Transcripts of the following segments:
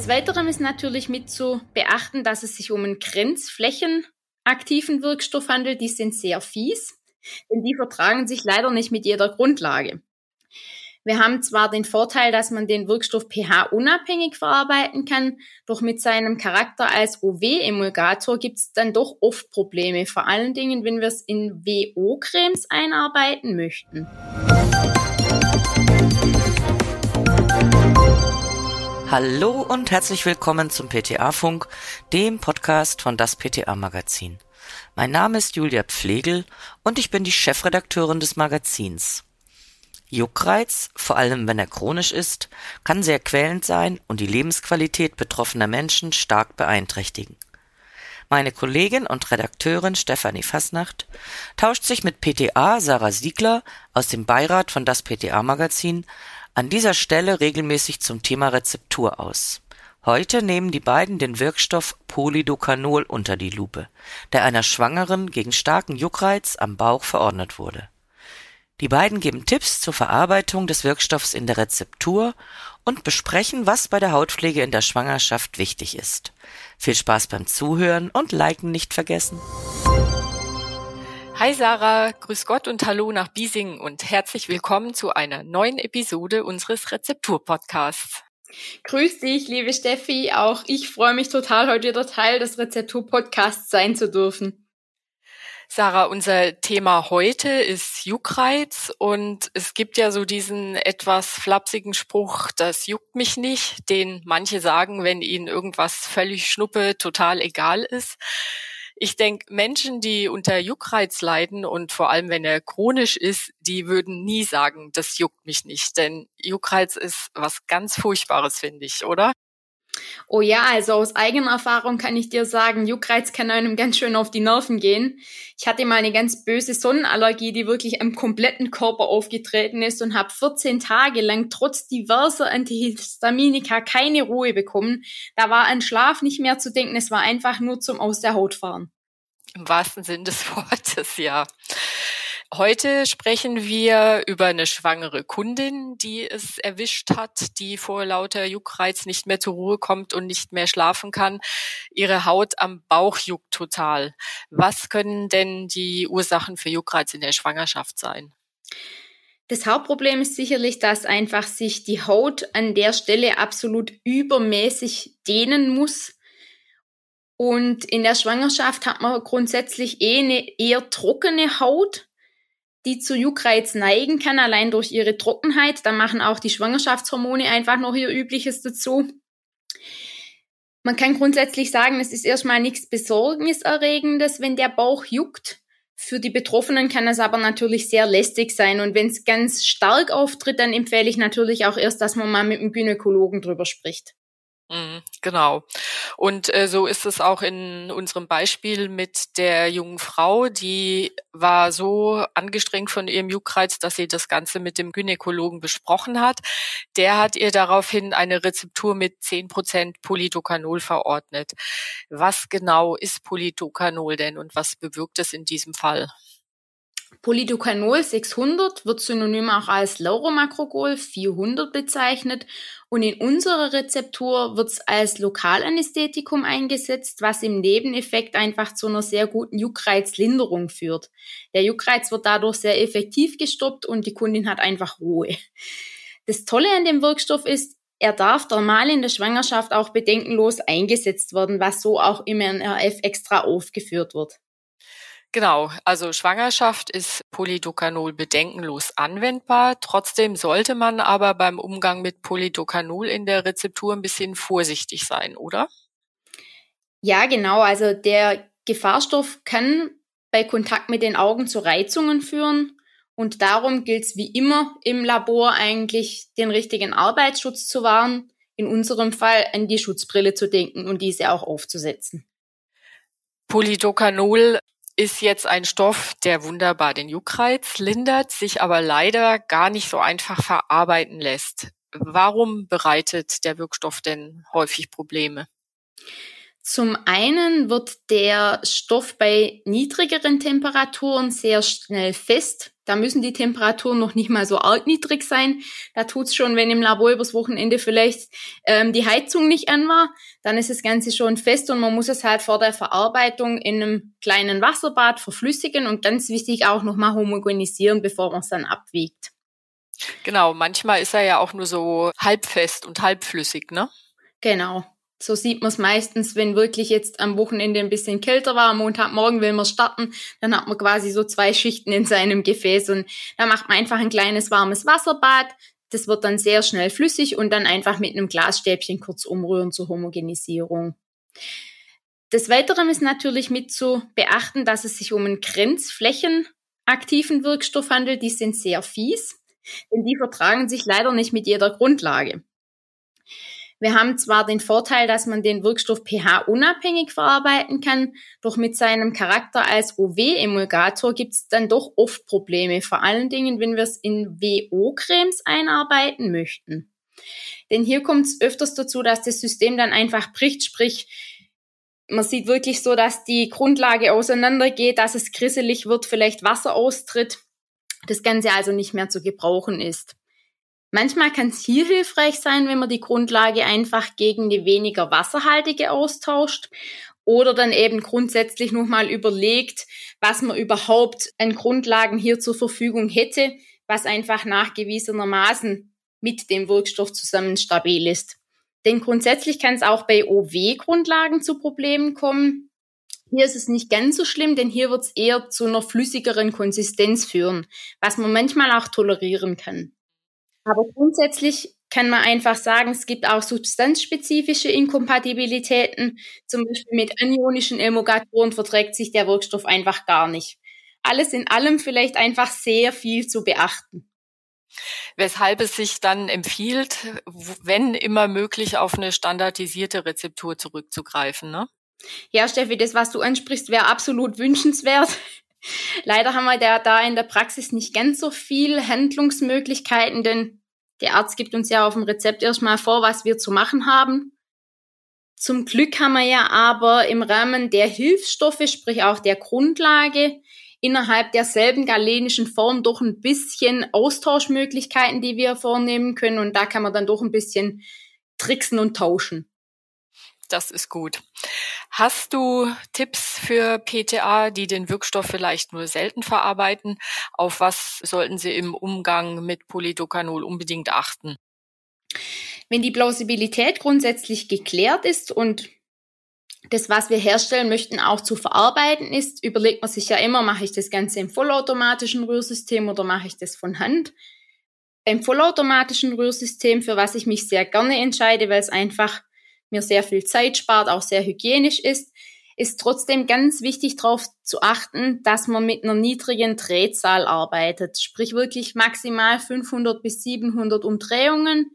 Des Weiteren ist natürlich mit zu beachten, dass es sich um einen grenzflächenaktiven Wirkstoff handelt. Die sind sehr fies, denn die vertragen sich leider nicht mit jeder Grundlage. Wir haben zwar den Vorteil, dass man den Wirkstoff pH-unabhängig verarbeiten kann, doch mit seinem Charakter als OW-Emulgator gibt es dann doch oft Probleme, vor allen Dingen, wenn wir es in WO-Cremes einarbeiten möchten. Hallo und herzlich willkommen zum PTA-Funk, dem Podcast von das PTA-Magazin. Mein Name ist Julia Pflegel und ich bin die Chefredakteurin des Magazins. Juckreiz, vor allem wenn er chronisch ist, kann sehr quälend sein und die Lebensqualität betroffener Menschen stark beeinträchtigen. Meine Kollegin und Redakteurin Stefanie Fasnacht tauscht sich mit PTA Sarah Siegler aus dem Beirat von das PTA Magazin an dieser Stelle regelmäßig zum Thema Rezeptur aus. Heute nehmen die beiden den Wirkstoff Polydocanol unter die Lupe, der einer Schwangeren gegen starken Juckreiz am Bauch verordnet wurde. Die beiden geben Tipps zur Verarbeitung des Wirkstoffs in der Rezeptur und besprechen, was bei der Hautpflege in der Schwangerschaft wichtig ist. Viel Spaß beim Zuhören und Liken nicht vergessen. Hi Sarah, grüß Gott und hallo nach Biesingen und herzlich willkommen zu einer neuen Episode unseres Rezeptur-Podcasts. Grüß dich, liebe Steffi. Auch ich freue mich total, heute wieder Teil des Rezeptur-Podcasts sein zu dürfen. Sarah, unser Thema heute ist Juckreiz und es gibt ja so diesen etwas flapsigen Spruch, das juckt mich nicht, den manche sagen, wenn ihnen irgendwas völlig schnuppe, total egal ist. Ich denke, Menschen, die unter Juckreiz leiden und vor allem, wenn er chronisch ist, die würden nie sagen, das juckt mich nicht. Denn Juckreiz ist was ganz Furchtbares, finde ich, oder? Oh ja, also aus eigener Erfahrung kann ich dir sagen, Juckreiz kann einem ganz schön auf die Nerven gehen. Ich hatte mal eine ganz böse Sonnenallergie, die wirklich am kompletten Körper aufgetreten ist und habe 14 Tage lang trotz diverser Antihistaminika keine Ruhe bekommen. Da war an Schlaf nicht mehr zu denken, es war einfach nur zum Aus der Haut fahren. Im wahrsten Sinn des Wortes, ja. Heute sprechen wir über eine schwangere Kundin, die es erwischt hat, die vor lauter Juckreiz nicht mehr zur Ruhe kommt und nicht mehr schlafen kann. Ihre Haut am Bauch juckt total. Was können denn die Ursachen für Juckreiz in der Schwangerschaft sein? Das Hauptproblem ist sicherlich, dass einfach sich die Haut an der Stelle absolut übermäßig dehnen muss. Und in der Schwangerschaft hat man grundsätzlich eh eine eher trockene Haut die zu Juckreiz neigen kann, allein durch ihre Trockenheit. Da machen auch die Schwangerschaftshormone einfach noch ihr Übliches dazu. Man kann grundsätzlich sagen, es ist erstmal nichts Besorgniserregendes, wenn der Bauch juckt. Für die Betroffenen kann es aber natürlich sehr lästig sein. Und wenn es ganz stark auftritt, dann empfehle ich natürlich auch erst, dass man mal mit dem Gynäkologen drüber spricht. Mhm, genau. Und äh, so ist es auch in unserem Beispiel mit der jungen Frau, die war so angestrengt von ihrem Juckreiz, dass sie das Ganze mit dem Gynäkologen besprochen hat. Der hat ihr daraufhin eine Rezeptur mit zehn Prozent Polydocanol verordnet. Was genau ist Polydocanol denn und was bewirkt es in diesem Fall? Polydocanol 600 wird synonym auch als Lauromacrogol 400 bezeichnet und in unserer Rezeptur wird es als Lokalanästhetikum eingesetzt, was im Nebeneffekt einfach zu einer sehr guten Juckreizlinderung führt. Der Juckreiz wird dadurch sehr effektiv gestoppt und die Kundin hat einfach Ruhe. Das Tolle an dem Wirkstoff ist, er darf normal in der Schwangerschaft auch bedenkenlos eingesetzt werden, was so auch im NRF extra aufgeführt wird. Genau, also Schwangerschaft ist Polydocanol bedenkenlos anwendbar. Trotzdem sollte man aber beim Umgang mit Polydocanol in der Rezeptur ein bisschen vorsichtig sein, oder? Ja, genau. Also der Gefahrstoff kann bei Kontakt mit den Augen zu Reizungen führen. Und darum gilt es wie immer im Labor eigentlich, den richtigen Arbeitsschutz zu wahren. In unserem Fall an die Schutzbrille zu denken und diese auch aufzusetzen. Polydocanol ist jetzt ein Stoff, der wunderbar den Juckreiz lindert, sich aber leider gar nicht so einfach verarbeiten lässt. Warum bereitet der Wirkstoff denn häufig Probleme? Zum einen wird der Stoff bei niedrigeren Temperaturen sehr schnell fest. Da müssen die Temperaturen noch nicht mal so arg niedrig sein. Da tut's schon, wenn im Labor übers Wochenende vielleicht ähm, die Heizung nicht an war. Dann ist das Ganze schon fest und man muss es halt vor der Verarbeitung in einem kleinen Wasserbad verflüssigen und ganz wichtig auch nochmal homogenisieren, bevor man es dann abwiegt. Genau, manchmal ist er ja auch nur so halbfest und halbflüssig, ne? Genau. So sieht man es meistens, wenn wirklich jetzt am Wochenende ein bisschen kälter war, am Montagmorgen will man starten, dann hat man quasi so zwei Schichten in seinem Gefäß und da macht man einfach ein kleines warmes Wasserbad. Das wird dann sehr schnell flüssig und dann einfach mit einem Glasstäbchen kurz umrühren zur Homogenisierung. Des Weiteren ist natürlich mit zu beachten, dass es sich um einen grenzflächenaktiven Wirkstoff handelt. Die sind sehr fies, denn die vertragen sich leider nicht mit jeder Grundlage. Wir haben zwar den Vorteil, dass man den Wirkstoff pH-unabhängig verarbeiten kann, doch mit seinem Charakter als OW-Emulgator gibt es dann doch oft Probleme, vor allen Dingen, wenn wir es in WO-Cremes einarbeiten möchten. Denn hier kommt es öfters dazu, dass das System dann einfach bricht, sprich, man sieht wirklich so, dass die Grundlage auseinandergeht, dass es grisselig wird, vielleicht Wasser austritt, das Ganze also nicht mehr zu gebrauchen ist. Manchmal kann es hier hilfreich sein, wenn man die Grundlage einfach gegen eine weniger wasserhaltige austauscht oder dann eben grundsätzlich nochmal überlegt, was man überhaupt an Grundlagen hier zur Verfügung hätte, was einfach nachgewiesenermaßen mit dem Wirkstoff zusammen stabil ist. Denn grundsätzlich kann es auch bei OW-Grundlagen zu Problemen kommen. Hier ist es nicht ganz so schlimm, denn hier wird es eher zu einer flüssigeren Konsistenz führen, was man manchmal auch tolerieren kann. Aber grundsätzlich kann man einfach sagen, es gibt auch substanzspezifische Inkompatibilitäten. Zum Beispiel mit anionischen Emulgatoren verträgt sich der Wirkstoff einfach gar nicht. Alles in allem vielleicht einfach sehr viel zu beachten. Weshalb es sich dann empfiehlt, wenn immer möglich, auf eine standardisierte Rezeptur zurückzugreifen, ne? Ja, Steffi, das, was du ansprichst, wäre absolut wünschenswert. Leider haben wir da, in der Praxis nicht ganz so viel Handlungsmöglichkeiten, denn der Arzt gibt uns ja auf dem Rezept erstmal vor, was wir zu machen haben. Zum Glück haben wir ja aber im Rahmen der Hilfsstoffe, sprich auch der Grundlage, innerhalb derselben galenischen Form doch ein bisschen Austauschmöglichkeiten, die wir vornehmen können. Und da kann man dann doch ein bisschen tricksen und tauschen. Das ist gut. Hast du Tipps für PTA, die den Wirkstoff vielleicht nur selten verarbeiten? Auf was sollten sie im Umgang mit Polydocanol unbedingt achten? Wenn die Plausibilität grundsätzlich geklärt ist und das, was wir herstellen möchten, auch zu verarbeiten ist, überlegt man sich ja immer, mache ich das Ganze im vollautomatischen Rührsystem oder mache ich das von Hand? Beim vollautomatischen Rührsystem, für was ich mich sehr gerne entscheide, weil es einfach mir sehr viel Zeit spart, auch sehr hygienisch ist, ist trotzdem ganz wichtig darauf zu achten, dass man mit einer niedrigen Drehzahl arbeitet, sprich wirklich maximal 500 bis 700 Umdrehungen.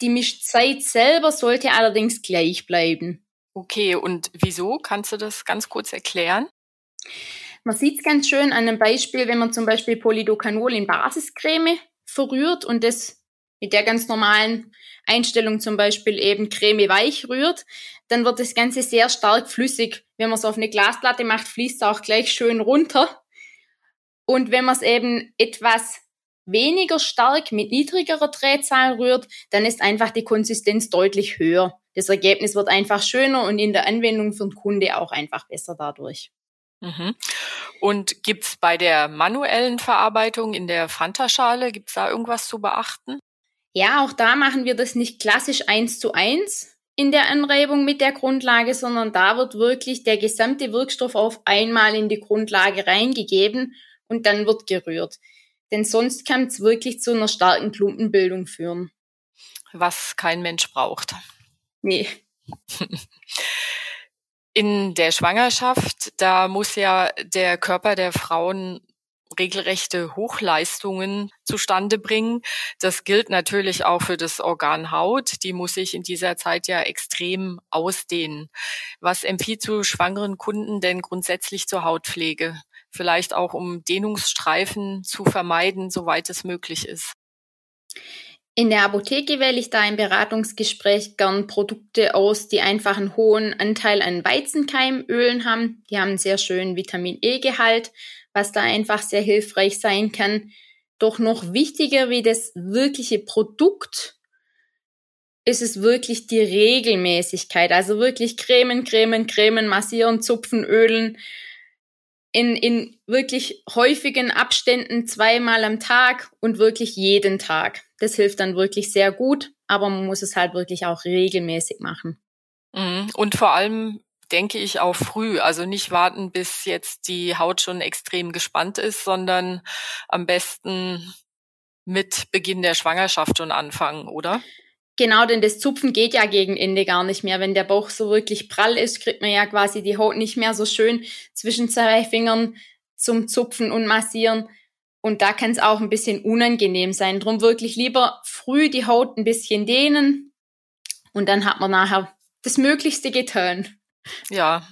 Die Mischzeit selber sollte allerdings gleich bleiben. Okay, und wieso? Kannst du das ganz kurz erklären? Man sieht es ganz schön an einem Beispiel, wenn man zum Beispiel Polydocanol in Basiscreme verrührt und das mit der ganz normalen Einstellung zum Beispiel eben Creme weich rührt, dann wird das Ganze sehr stark flüssig. Wenn man es auf eine Glasplatte macht, fließt es auch gleich schön runter. Und wenn man es eben etwas weniger stark mit niedrigerer Drehzahl rührt, dann ist einfach die Konsistenz deutlich höher. Das Ergebnis wird einfach schöner und in der Anwendung für den Kunde auch einfach besser dadurch. Mhm. Und gibt's bei der manuellen Verarbeitung in der Fanta-Schale, gibt's da irgendwas zu beachten? Ja, auch da machen wir das nicht klassisch eins zu eins in der Anreibung mit der Grundlage, sondern da wird wirklich der gesamte Wirkstoff auf einmal in die Grundlage reingegeben und dann wird gerührt. Denn sonst kann es wirklich zu einer starken Klumpenbildung führen. Was kein Mensch braucht. Nee. In der Schwangerschaft, da muss ja der Körper der Frauen regelrechte Hochleistungen zustande bringen. Das gilt natürlich auch für das Organ Haut. Die muss sich in dieser Zeit ja extrem ausdehnen. Was empfiehlt zu schwangeren Kunden denn grundsätzlich zur Hautpflege? Vielleicht auch um Dehnungsstreifen zu vermeiden, soweit es möglich ist. In der Apotheke wähle ich da im Beratungsgespräch gern Produkte aus, die einfach einen hohen Anteil an Weizenkeimölen haben. Die haben einen sehr schönen Vitamin E-Gehalt, was da einfach sehr hilfreich sein kann. Doch noch wichtiger wie das wirkliche Produkt ist es wirklich die Regelmäßigkeit. Also wirklich cremen, cremen, cremen, massieren, zupfen, ölen. In, in wirklich häufigen Abständen zweimal am Tag und wirklich jeden Tag. Das hilft dann wirklich sehr gut, aber man muss es halt wirklich auch regelmäßig machen. Mhm. Und vor allem denke ich auch früh, also nicht warten, bis jetzt die Haut schon extrem gespannt ist, sondern am besten mit Beginn der Schwangerschaft schon anfangen, oder? Genau, denn das Zupfen geht ja gegen Ende gar nicht mehr. Wenn der Bauch so wirklich prall ist, kriegt man ja quasi die Haut nicht mehr so schön zwischen zwei Fingern zum Zupfen und Massieren. Und da kann es auch ein bisschen unangenehm sein. Drum wirklich lieber früh die Haut ein bisschen dehnen und dann hat man nachher das Möglichste getan. Ja,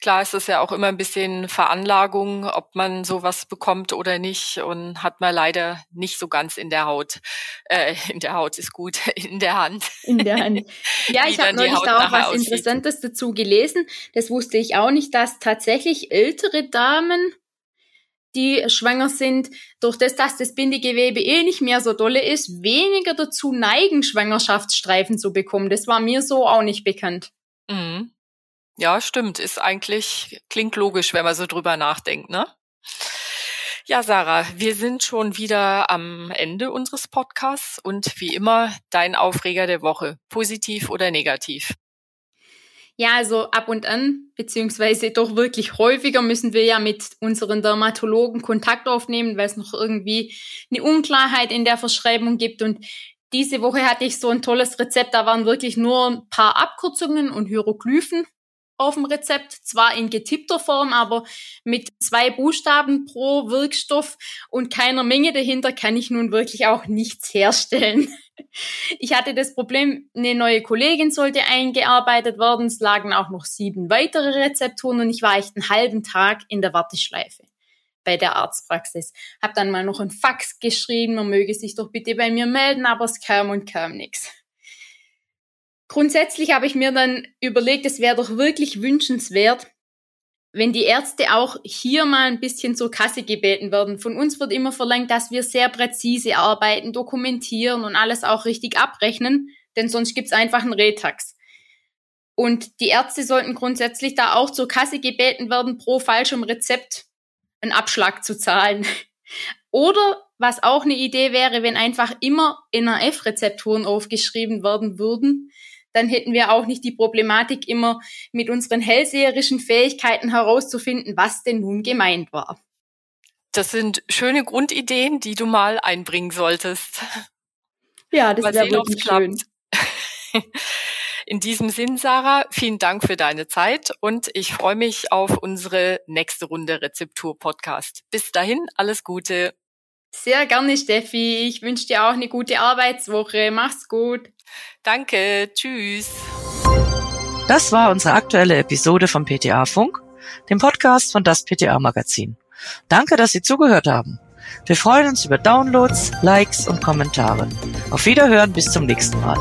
klar ist das ja auch immer ein bisschen Veranlagung, ob man sowas bekommt oder nicht und hat man leider nicht so ganz in der Haut. Äh, in der Haut ist gut, in der Hand. In der Hand. Ja, ich habe neulich da auch was aussieht. Interessantes dazu gelesen. Das wusste ich auch nicht, dass tatsächlich ältere Damen die schwanger sind, durch das, dass das Bindegewebe eh nicht mehr so dolle ist, weniger dazu neigen, Schwangerschaftsstreifen zu bekommen. Das war mir so auch nicht bekannt. Mhm. Ja, stimmt. Ist eigentlich, klingt logisch, wenn man so drüber nachdenkt, ne? Ja, Sarah, wir sind schon wieder am Ende unseres Podcasts und wie immer dein Aufreger der Woche, positiv oder negativ. Ja, also ab und an, beziehungsweise doch wirklich häufiger müssen wir ja mit unseren Dermatologen Kontakt aufnehmen, weil es noch irgendwie eine Unklarheit in der Verschreibung gibt. Und diese Woche hatte ich so ein tolles Rezept, da waren wirklich nur ein paar Abkürzungen und Hieroglyphen auf dem Rezept, zwar in getippter Form, aber mit zwei Buchstaben pro Wirkstoff und keiner Menge dahinter kann ich nun wirklich auch nichts herstellen. Ich hatte das Problem, eine neue Kollegin sollte eingearbeitet werden. Es lagen auch noch sieben weitere Rezepturen und ich war echt einen halben Tag in der Warteschleife bei der Arztpraxis. Hab dann mal noch ein Fax geschrieben, man möge sich doch bitte bei mir melden, aber es kam und kam nichts. Grundsätzlich habe ich mir dann überlegt, es wäre doch wirklich wünschenswert, wenn die Ärzte auch hier mal ein bisschen zur Kasse gebeten werden. Von uns wird immer verlangt, dass wir sehr präzise arbeiten, dokumentieren und alles auch richtig abrechnen, denn sonst gibt's einfach einen Retax. Und die Ärzte sollten grundsätzlich da auch zur Kasse gebeten werden, pro falschem Rezept einen Abschlag zu zahlen. Oder was auch eine Idee wäre, wenn einfach immer NRF-Rezepturen aufgeschrieben werden würden, dann hätten wir auch nicht die Problematik immer mit unseren hellseherischen Fähigkeiten herauszufinden, was denn nun gemeint war. Das sind schöne Grundideen, die du mal einbringen solltest. Ja, das wäre wirklich schön. In diesem Sinn, Sarah, vielen Dank für deine Zeit und ich freue mich auf unsere nächste Runde Rezeptur-Podcast. Bis dahin, alles Gute. Sehr gerne, Steffi. Ich wünsche dir auch eine gute Arbeitswoche. Mach's gut. Danke. Tschüss. Das war unsere aktuelle Episode vom PTA Funk, dem Podcast von das PTA Magazin. Danke, dass Sie zugehört haben. Wir freuen uns über Downloads, Likes und Kommentare. Auf Wiederhören bis zum nächsten Mal.